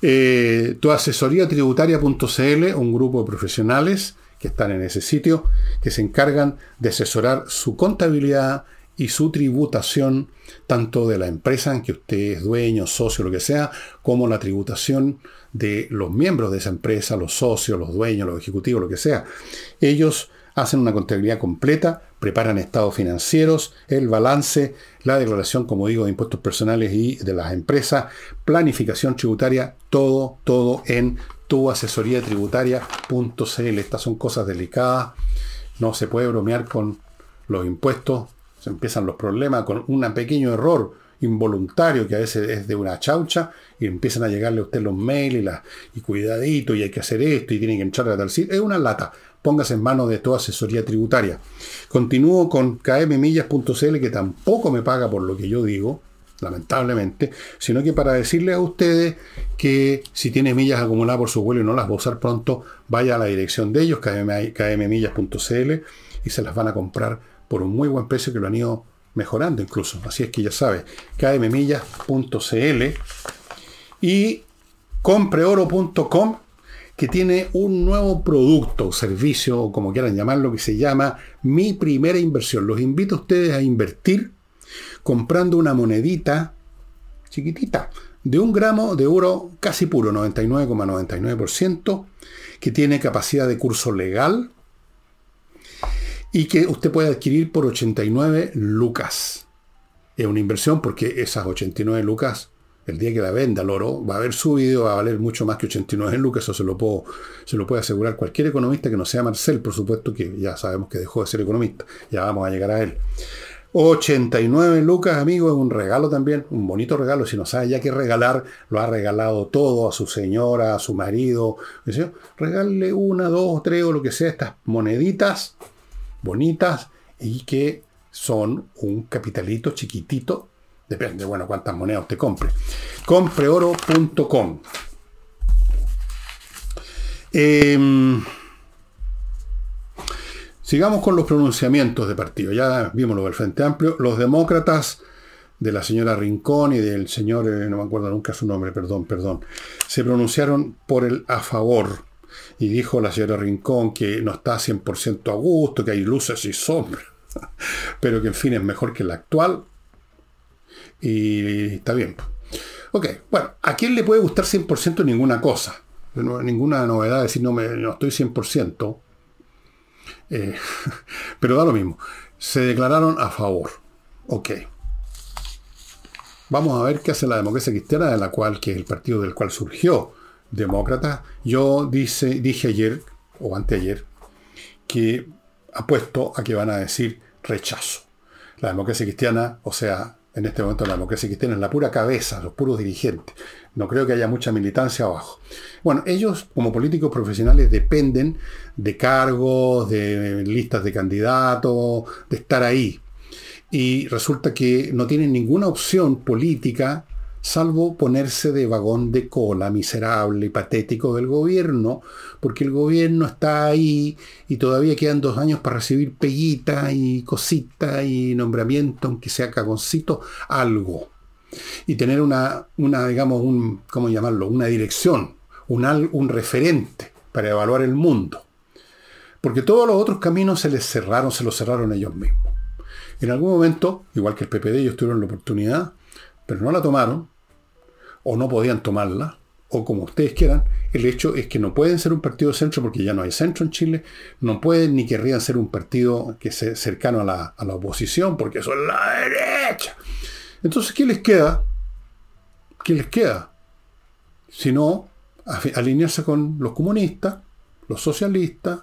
Eh, tu asesoría tributaria.cl, un grupo de profesionales que están en ese sitio, que se encargan de asesorar su contabilidad y su tributación, tanto de la empresa en que usted es dueño, socio, lo que sea, como la tributación de los miembros de esa empresa, los socios, los dueños, los ejecutivos, lo que sea. Ellos hacen una contabilidad completa, preparan estados financieros, el balance, la declaración, como digo, de impuestos personales y de las empresas, planificación tributaria, todo, todo en tu asesoría tributaria.cl. Estas son cosas delicadas, no se puede bromear con los impuestos, se empiezan los problemas con un pequeño error involuntario que a veces es de una chaucha y empiezan a llegarle a usted los mails y, la, y cuidadito y hay que hacer esto y tienen que entrar a tal sitio. Es una lata póngase en manos de toda asesoría tributaria. Continúo con kmmillas.cl que tampoco me paga por lo que yo digo, lamentablemente, sino que para decirles a ustedes que si tiene millas acumuladas por su vuelo y no las va a usar pronto, vaya a la dirección de ellos, kmmillas.cl, y se las van a comprar por un muy buen precio que lo han ido mejorando incluso. Así es que ya sabe, kmmillas.cl y compreoro.com que tiene un nuevo producto servicio, o como quieran llamarlo, que se llama Mi Primera Inversión. Los invito a ustedes a invertir comprando una monedita chiquitita de un gramo de oro casi puro, 99,99%, que tiene capacidad de curso legal y que usted puede adquirir por 89 lucas. Es una inversión porque esas 89 lucas el día que la venda el oro, va a haber subido, va a valer mucho más que 89 lucas, eso se lo, puedo, se lo puede asegurar cualquier economista que no sea Marcel, por supuesto que ya sabemos que dejó de ser economista, ya vamos a llegar a él. 89 lucas, amigo, es un regalo también, un bonito regalo. Si no sabe ya qué regalar, lo ha regalado todo a su señora, a su marido. Regale una, dos, tres o lo que sea, estas moneditas bonitas y que son un capitalito chiquitito Depende, bueno, cuántas monedas usted compre. Compreoro.com. Em, sigamos con los pronunciamientos de partido. Ya vimos lo del Frente Amplio. Los demócratas de la señora Rincón y del señor, eh, no me acuerdo nunca su nombre, perdón, perdón, se pronunciaron por el a favor. Y dijo la señora Rincón que no está 100% a gusto, que hay luces y sombras, pero que en fin es mejor que la actual. Y está bien. Ok, bueno, ¿a quién le puede gustar 100% ninguna cosa? ninguna novedad decir no, me, no estoy 100%. Eh, pero da lo mismo. Se declararon a favor. Ok. Vamos a ver qué hace la democracia cristiana, de la cual, que es el partido del cual surgió demócrata. Yo dice, dije ayer, o anteayer, que apuesto a que van a decir rechazo. La democracia cristiana, o sea, en este momento la democracia cristiana es la pura cabeza, los puros dirigentes. No creo que haya mucha militancia abajo. Bueno, ellos como políticos profesionales dependen de cargos, de listas de candidatos, de estar ahí. Y resulta que no tienen ninguna opción política salvo ponerse de vagón de cola miserable y patético del gobierno, porque el gobierno está ahí y todavía quedan dos años para recibir peguita y cosita y nombramiento, aunque sea cagoncito, algo. Y tener una, una digamos, un, ¿cómo llamarlo? Una dirección, un, un referente para evaluar el mundo. Porque todos los otros caminos se les cerraron, se los cerraron ellos mismos. En algún momento, igual que el PPD, ellos tuvieron la oportunidad, pero no la tomaron, o no podían tomarla, o como ustedes quieran. El hecho es que no pueden ser un partido de centro porque ya no hay centro en Chile, no pueden ni querrían ser un partido que sea cercano a la, a la oposición porque es la derecha. Entonces, ¿qué les queda? ¿Qué les queda? Si no, alinearse con los comunistas, los socialistas,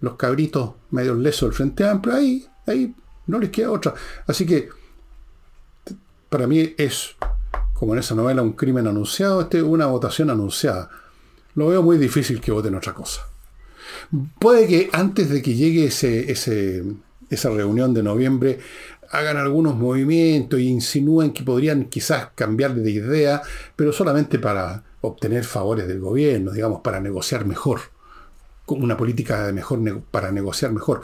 los cabritos medio lesos del Frente Amplio, ahí, ahí no les queda otra. Así que, para mí es, como en esa novela, un crimen anunciado, este, una votación anunciada. Lo veo muy difícil que voten otra cosa. Puede que antes de que llegue ese, esa reunión de noviembre hagan algunos movimientos e insinúen que podrían quizás cambiar de idea, pero solamente para obtener favores del gobierno, digamos, para negociar mejor, una política de mejor para negociar mejor.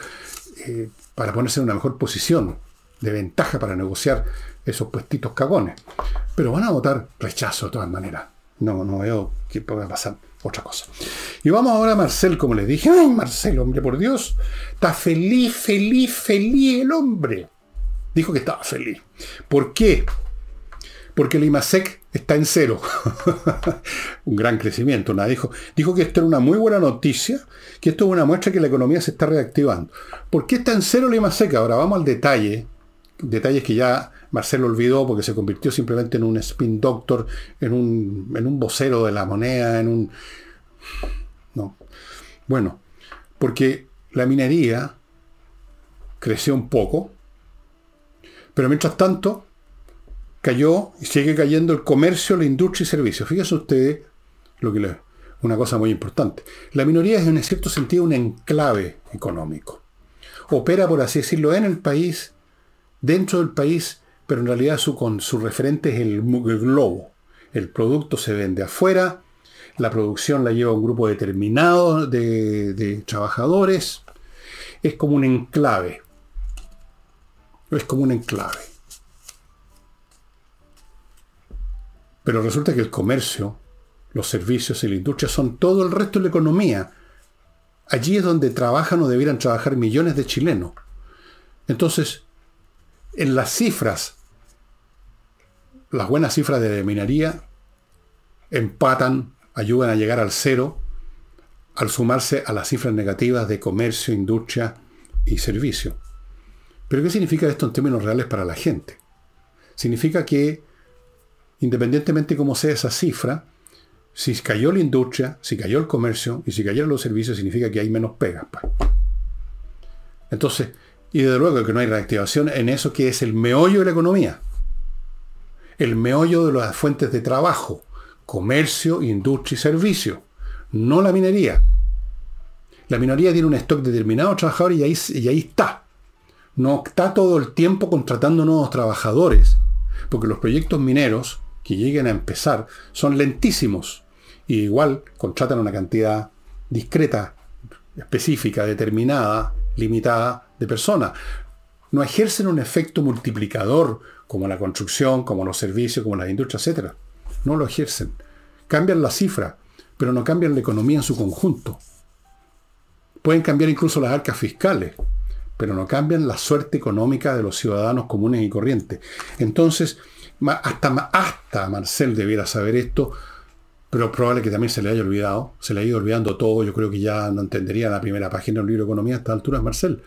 Eh, para ponerse en una mejor posición de ventaja para negociar esos puestitos cagones. Pero van a votar rechazo de todas maneras. No, no veo que pueda pasar otra cosa. Y vamos ahora a Marcel, como les dije. ¡Ay, Marcel, hombre, por Dios! Está feliz, feliz, feliz el hombre. Dijo que estaba feliz. ¿Por qué? Porque el IMASEC está en cero. Un gran crecimiento. Dijo, dijo que esto era una muy buena noticia, que esto es una muestra que la economía se está reactivando. ¿Por qué está en cero el IMASEC? Ahora vamos al detalle. Detalles que ya Marcelo olvidó porque se convirtió simplemente en un spin doctor, en un, en un vocero de la moneda, en un... No. Bueno, porque la minería creció un poco, pero mientras tanto cayó y sigue cayendo el comercio, la industria y servicios. Fíjense ustedes lo que le, una cosa muy importante. La minoría es en cierto sentido un enclave económico. Opera, por así decirlo, en el país, dentro del país, pero en realidad su, su referente es el, globo. El producto se vende afuera, la producción la lleva un grupo determinado de, de trabajadores. Es como un enclave. Es como un enclave. Pero resulta que el comercio, los servicios y la industria son todo el resto de la economía. Allí es donde trabajan o debieran trabajar millones de chilenos. Entonces, en las cifras, las buenas cifras de minería empatan, ayudan a llegar al cero al sumarse a las cifras negativas de comercio, industria y servicio. Pero ¿qué significa esto en términos reales para la gente? Significa que independientemente cómo sea esa cifra, si cayó la industria, si cayó el comercio y si cayeron los servicios, significa que hay menos pegas. Pues. Entonces, y desde luego que no hay reactivación en eso que es el meollo de la economía. El meollo de las fuentes de trabajo, comercio, industria y servicio, no la minería. La minería tiene un stock determinado de trabajadores y ahí, y ahí está. No está todo el tiempo contratando nuevos trabajadores, porque los proyectos mineros que lleguen a empezar son lentísimos. Y igual contratan una cantidad discreta, específica, determinada, limitada de personas. No ejercen un efecto multiplicador como la construcción, como los servicios, como la industria, etc. No lo ejercen. Cambian la cifra, pero no cambian la economía en su conjunto. Pueden cambiar incluso las arcas fiscales, pero no cambian la suerte económica de los ciudadanos comunes y corrientes. Entonces, hasta, hasta Marcel debiera saber esto, pero es probable que también se le haya olvidado. Se le ha ido olvidando todo. Yo creo que ya no entendería la primera página del libro de Economía a esta altura es Marcel.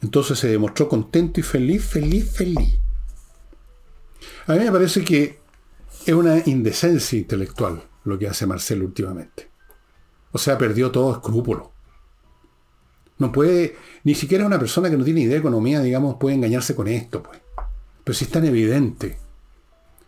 Entonces se demostró contento y feliz, feliz, feliz. A mí me parece que es una indecencia intelectual lo que hace Marcel últimamente. O sea, perdió todo escrúpulo. No puede, ni siquiera una persona que no tiene idea de economía, digamos, puede engañarse con esto, pues. Pero si es tan evidente,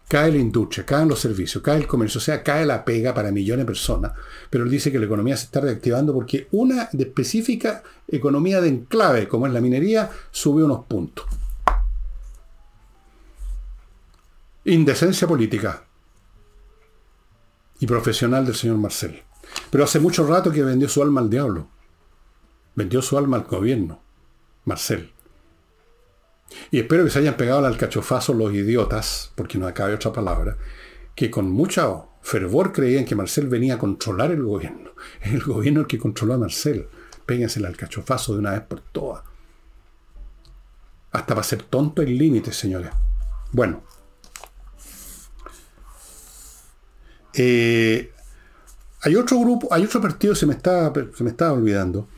cae la industria, caen los servicios, cae el comercio, o sea, cae la pega para millones de personas. Pero él dice que la economía se está reactivando porque una de específica economía de enclave, como es la minería, sube unos puntos. indecencia política y profesional del señor Marcel. Pero hace mucho rato que vendió su alma al diablo. Vendió su alma al gobierno, Marcel. Y espero que se hayan pegado al alcachofazo los idiotas, porque no acabe otra palabra, que con mucho fervor creían que Marcel venía a controlar el gobierno. Es el gobierno el que controló a Marcel. Péguense el alcachofazo de una vez por todas. Hasta para ser tonto el límite, señores. Bueno. Eh, hay otro grupo, hay otro partido, se me está, se me estaba olvidando.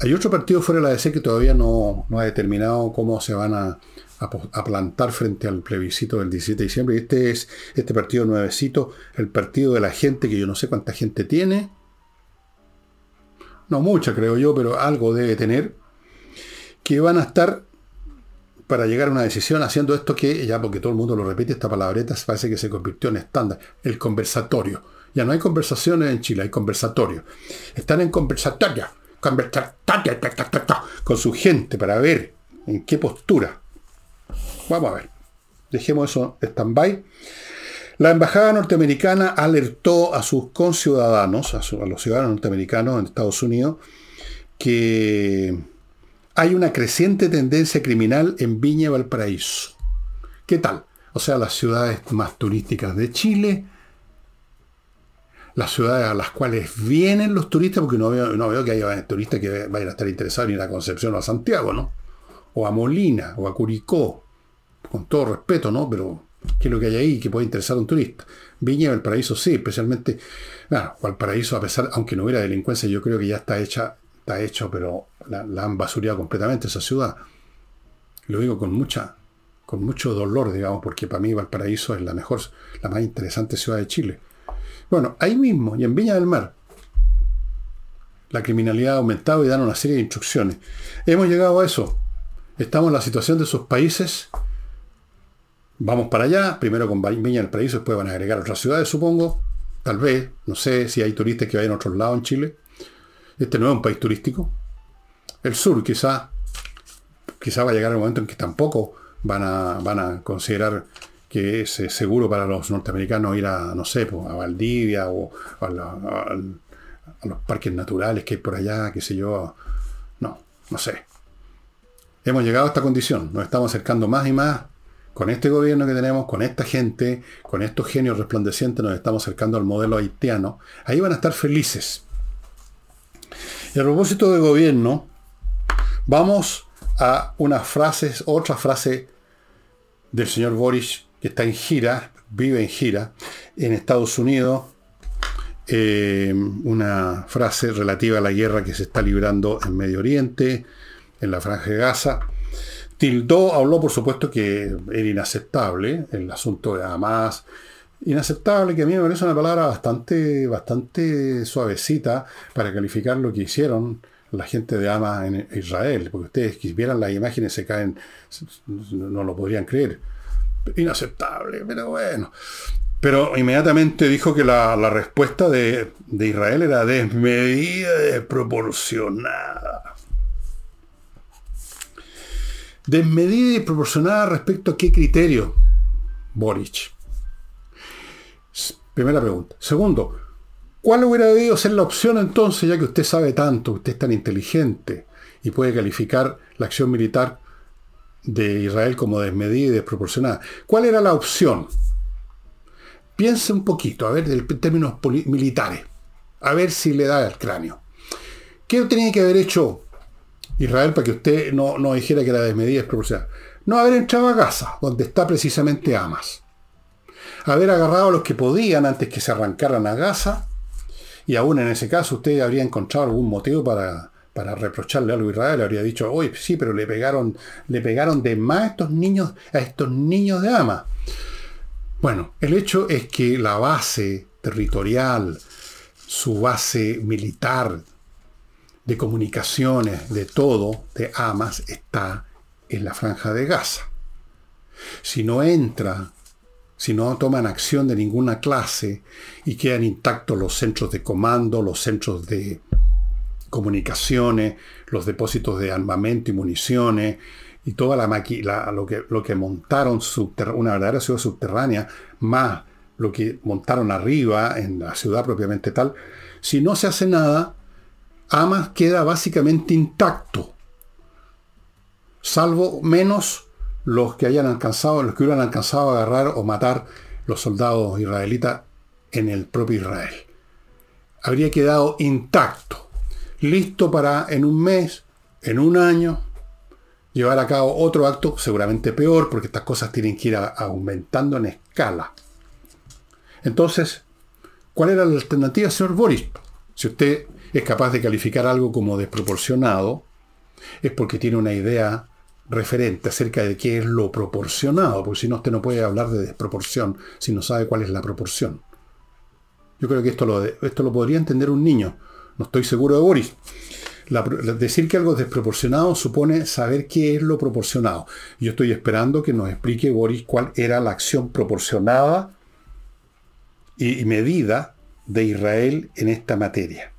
Hay otro partido fuera de la DC que todavía no, ha determinado cómo se van a, plantar frente al plebiscito del 17 de diciembre. Y este es este partido nuevecito, el partido de la gente, que yo no sé cuánta gente tiene. No mucha, creo yo, pero algo debe tener. Que van a estar para llegar a una decisión haciendo esto que, ya porque todo el mundo lo repite, esta palabreta parece que se convirtió en estándar, el conversatorio. Ya no hay conversaciones en Chile, hay conversatorio. Están en conversatorio con su gente para ver en qué postura. Vamos a ver. Dejemos eso stand-by. La embajada norteamericana alertó a sus conciudadanos, a, a los ciudadanos norteamericanos en Estados Unidos, que hay una creciente tendencia criminal en Viña Valparaíso. ¿Qué tal? O sea, las ciudades más turísticas de Chile, las ciudades a las cuales vienen los turistas, porque no veo, no veo que haya turistas que vayan a estar interesados en a Concepción o a Santiago, ¿no? O a Molina, o a Curicó, con todo respeto, ¿no? Pero, ¿qué es lo que hay ahí que puede interesar a un turista? Viña Valparaíso sí, especialmente, bueno, Valparaíso, a pesar, aunque no hubiera delincuencia, yo creo que ya está hecha está hecho, pero la, han basureado completamente esa ciudad. Lo digo con mucha, con mucho dolor, digamos, porque para mí Valparaíso es la mejor, la más interesante ciudad de Chile. Bueno, ahí mismo, y en Viña del Mar, la criminalidad ha aumentado y dan una serie de instrucciones. Hemos llegado a eso. Estamos en la situación de esos países. Vamos para allá, primero con Viña del Paraíso, después van a agregar otras ciudades, supongo. Tal vez, no sé si hay turistas que vayan a otros lados en Chile. Este no es un país turístico. El sur quizá, quizá va a llegar el momento en que tampoco van a, van a considerar que es eh, seguro para los norteamericanos ir a, no sé, pues, a Valdivia o a, los parques naturales que hay por allá, qué sé yo. No, no sé. Hemos llegado a esta condición, nos estamos acercando más y más con este gobierno que tenemos, con esta gente, con estos genios resplandecientes, nos estamos acercando al modelo haitiano. Ahí van a estar felices. Y a propósito de gobierno, vamos a unas frases, otra frase del señor Boris, que está en gira, vive en gira, en Estados Unidos, eh, una frase relativa a la guerra que se está librando en Medio Oriente, en la Franja de Gaza. Tildó, habló por supuesto que era inaceptable el asunto de Hamas, inaceptable, que a mí me parece una palabra bastante, bastante suavecita para calificar lo que hicieron la gente de Ama en Israel, porque ustedes que vieran las imágenes se caen, no lo podrían creer. Inaceptable, pero bueno. Pero inmediatamente dijo que la, respuesta de, de, Israel era desmedida, desproporcionada. Desmedida y desproporcionada respecto a qué criterio, Boric. Primera pregunta. Segundo, ¿cuál hubiera debido ser la opción entonces, ya que usted sabe tanto, usted es tan inteligente y puede calificar la acción militar de Israel como desmedida y desproporcionada? ¿Cuál era la opción? Piense un poquito, a ver, en términos militares, a ver si le da el cráneo. ¿Qué tenía que haber hecho Israel para que usted no, no dijera que era desmedida y desproporcionada? No haber entrado a Gaza, donde está precisamente Hamas haber agarrado a los que podían antes que se arrancaran a Gaza, y aún en ese caso usted habría encontrado algún motivo para, para reprocharle algo a Israel, habría dicho, oye, sí, pero le pegaron, le pegaron de más a estos niños, a estos niños de ama. Bueno, el hecho es que la base territorial, su base militar, de comunicaciones, de todo, de Hamas, está en la franja de Gaza. Si no entra si no toman acción de ninguna clase y quedan intactos los centros de comando, los centros de comunicaciones, los depósitos de armamento y municiones, y toda la, la lo, que, lo que montaron, una verdadera ciudad subterránea, más lo que montaron arriba en la ciudad propiamente tal, si no se hace nada, Hamas queda básicamente intacto, salvo menos los que hayan alcanzado, los que hubieran alcanzado a agarrar o matar los soldados israelitas en el propio Israel. Habría quedado intacto, listo para en un mes, en un año, llevar a cabo otro acto seguramente peor, porque estas cosas tienen que ir aumentando en escala. Entonces, ¿cuál era la alternativa, señor Boris? Si usted es capaz de calificar algo como desproporcionado, es porque tiene una idea referente acerca de qué es lo proporcionado, porque si no, usted no puede hablar de desproporción si no sabe cuál es la proporción. Yo creo que esto lo, esto lo podría entender un niño. No estoy seguro de Boris. decir que algo es desproporcionado supone saber qué es lo proporcionado. Yo estoy esperando que nos explique Boris cuál era la acción proporcionada y medida de Israel en esta materia.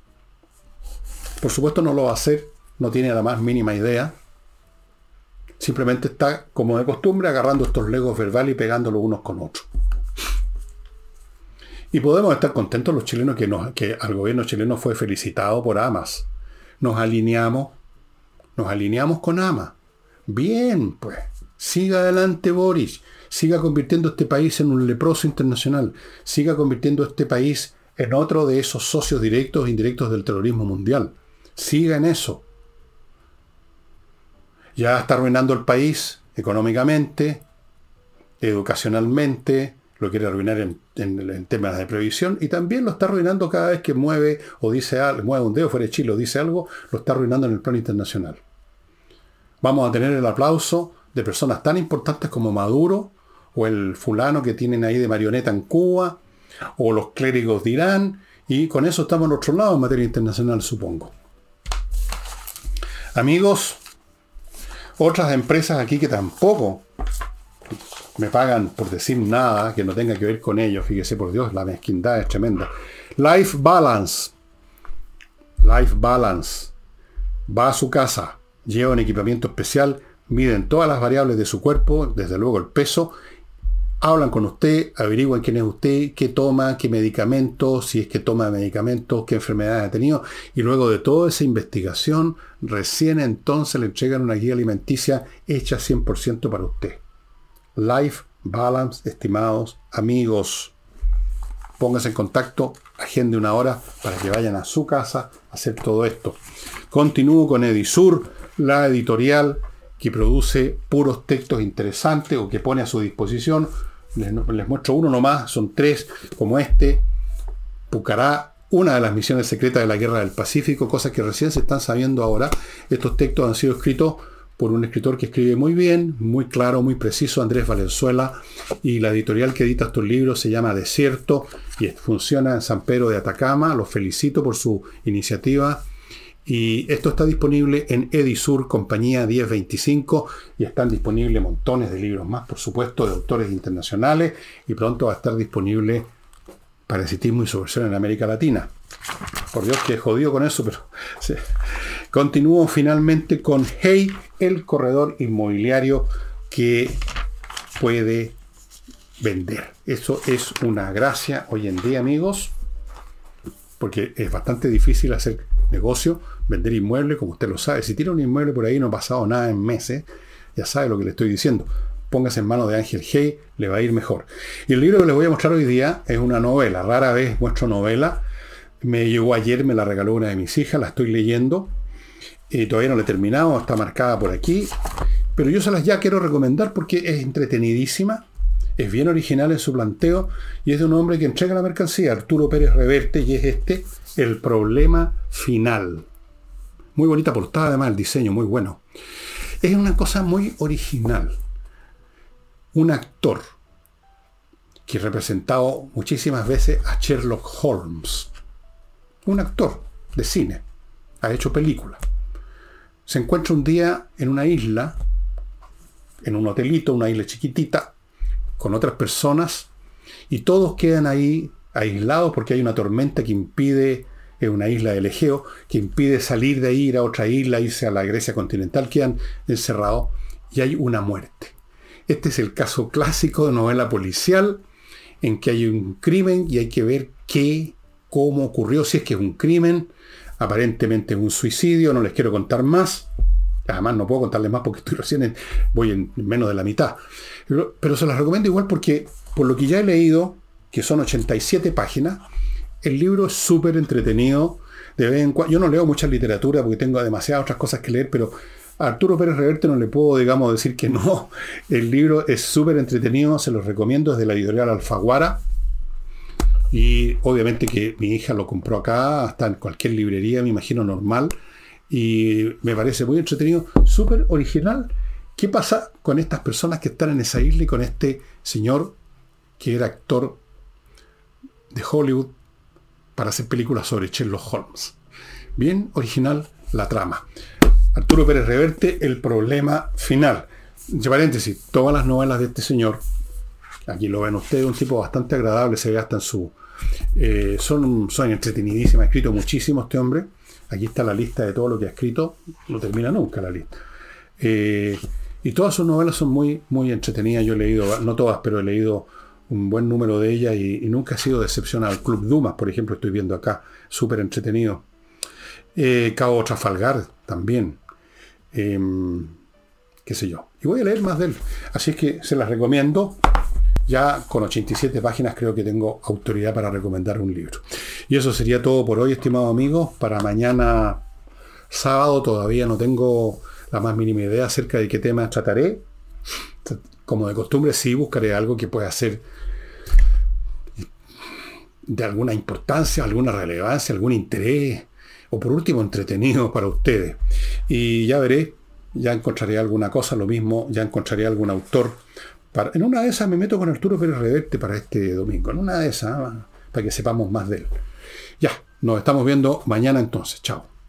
Por supuesto no lo va a hacer, no tiene la más mínima idea. Simplemente está, como de costumbre, agarrando estos legos verbales y pegándolos unos con otros. Y podemos estar contentos los chilenos que, al gobierno chileno fue felicitado por Amas. Nos alineamos, nos alineamos con Amas. Bien, pues. Siga adelante Boris. Siga convirtiendo este país en un leproso internacional. Siga convirtiendo este país en otro de esos socios directos e indirectos del terrorismo mundial. Siga en eso. Ya está arruinando el país económicamente, educacionalmente, lo quiere arruinar en, temas de previsión y también lo está arruinando cada vez que mueve o dice algo, mueve un dedo fuera de Chile o dice algo, lo está arruinando en el plano internacional. Vamos a tener el aplauso de personas tan importantes como Maduro o el fulano que tienen ahí de marioneta en Cuba o los clérigos de Irán y con eso estamos al otro lado en materia internacional, supongo. Amigos, otras empresas aquí que tampoco me pagan por decir nada que no tenga que ver con ellos. Fíjese por Dios, la mezquindad es tremenda. Life Balance. Life Balance. Va a su casa, lleva un equipamiento especial, miden todas las variables de su cuerpo, desde luego el peso, hablan con usted, averiguan quién es usted, qué toma, qué medicamentos, si es que toma medicamentos, qué enfermedades ha tenido, y luego de toda esa investigación, recién entonces le entregan una guía alimenticia hecha 100% para usted. Life Balance, estimados amigos. Pónganse en contacto, agende una hora para que vayan a su casa a hacer todo esto. Continúo con Edisur, la editorial que produce puros textos interesantes o que pone a su disposición les, muestro uno nomás, son tres como este. Pucará, una de las misiones secretas de la Guerra del Pacífico, cosas que recién se están sabiendo ahora. Estos textos han sido escritos por un escritor que escribe muy bien, muy claro, muy preciso, Andrés Valenzuela, y la editorial que edita estos libros se llama Desierto y funciona en San Pedro de Atacama. Los felicito por su iniciativa y esto está disponible en Edisur, compañía 1025, y están disponibles montones de libros más, por supuesto, de autores internacionales, y pronto va a estar disponible Parasitismo y subversión en América Latina. Por Dios que jodido con eso, pero... Continúo finalmente con Hey, el corredor inmobiliario que puede vender. Eso es una gracia hoy en día, amigos, porque es bastante difícil hacer negocio, vender inmuebles, como usted lo sabe. Si tiene un inmueble por ahí no ha pasado nada en meses, ya sabe lo que le estoy diciendo. Póngase en manos de Ángel Hey, le va a ir mejor. Y el libro que les voy a mostrar hoy día es una novela. Rara vez muestro novela. Me llegó ayer, me la regaló una de mis hijas, la estoy leyendo. Y todavía no la he terminado, está marcada por aquí. Pero yo se las ya quiero recomendar porque es entretenidísima, es bien original en su planteo y es de un hombre que entrega la mercancía, Arturo Pérez Reverte, y es este, El problema final. Muy bonita portada, además, el diseño, muy bueno. Es una cosa muy original. Un actor que ha representado muchísimas veces a Sherlock Holmes. Un actor de cine. Ha hecho películas. Se encuentra un día en una isla, en un hotelito, una isla chiquitita, con otras personas, y todos quedan ahí aislados porque hay una tormenta que impide es una isla del Egeo, que impide salir de ir a otra isla, irse a la Grecia continental, quedan encerrados y hay una muerte. Este es el caso clásico de novela policial en que hay un crimen y hay que ver qué, cómo ocurrió, si es que es un crimen, aparentemente es un suicidio, no les quiero contar más. Además no puedo contarles más porque estoy recién voy en menos de la mitad. Pero, se las recomiendo igual porque por lo que ya he leído, que son 87 páginas, el libro es súper entretenido. De yo no leo mucha literatura porque tengo demasiadas otras cosas que leer, pero a Arturo Pérez Reverte no le puedo, digamos, decir que no. El libro es súper entretenido, se los recomiendo, es de la editorial Alfaguara. Y obviamente que mi hija lo compró acá, hasta en cualquier librería, me imagino normal. Y me parece muy entretenido, súper original. ¿Qué pasa con estas personas que están en esa isla y con este señor que era actor de Hollywood para hacer películas sobre Sherlock Holmes. Bien original la trama. Arturo Pérez Reverte, el problema final. De paréntesis, todas las novelas de este señor, aquí lo ven ustedes, un tipo bastante agradable, se gasta en su... Eh, son, son entretenidísimas, ha escrito muchísimo este hombre. Aquí está la lista de todo lo que ha escrito, no termina nunca la lista. Eh, y todas sus novelas son muy, muy entretenidas. Yo he leído, no todas, pero he leído un buen número de ellas y, nunca ha sido decepcionado. Club Dumas, por ejemplo, estoy viendo acá, súper entretenido. Eh, Cabo Trafalgar también. Em, qué sé yo. Y voy a leer más de él. Así que se las recomiendo. Ya con 87 páginas creo que tengo autoridad para recomendar un libro. Y eso sería todo por hoy, estimados amigos. Para mañana sábado todavía no tengo la más mínima idea acerca de qué tema trataré. Como de costumbre, sí buscaré algo que pueda ser de alguna importancia, alguna relevancia, algún interés, o por último entretenido para ustedes. Y ya veré, ya encontraré alguna cosa, lo mismo, ya encontraré algún autor. En una de esas me meto con Arturo Pérez Reverte para este domingo, en una de esas, para que sepamos más de él. Ya, nos estamos viendo mañana entonces. Chao.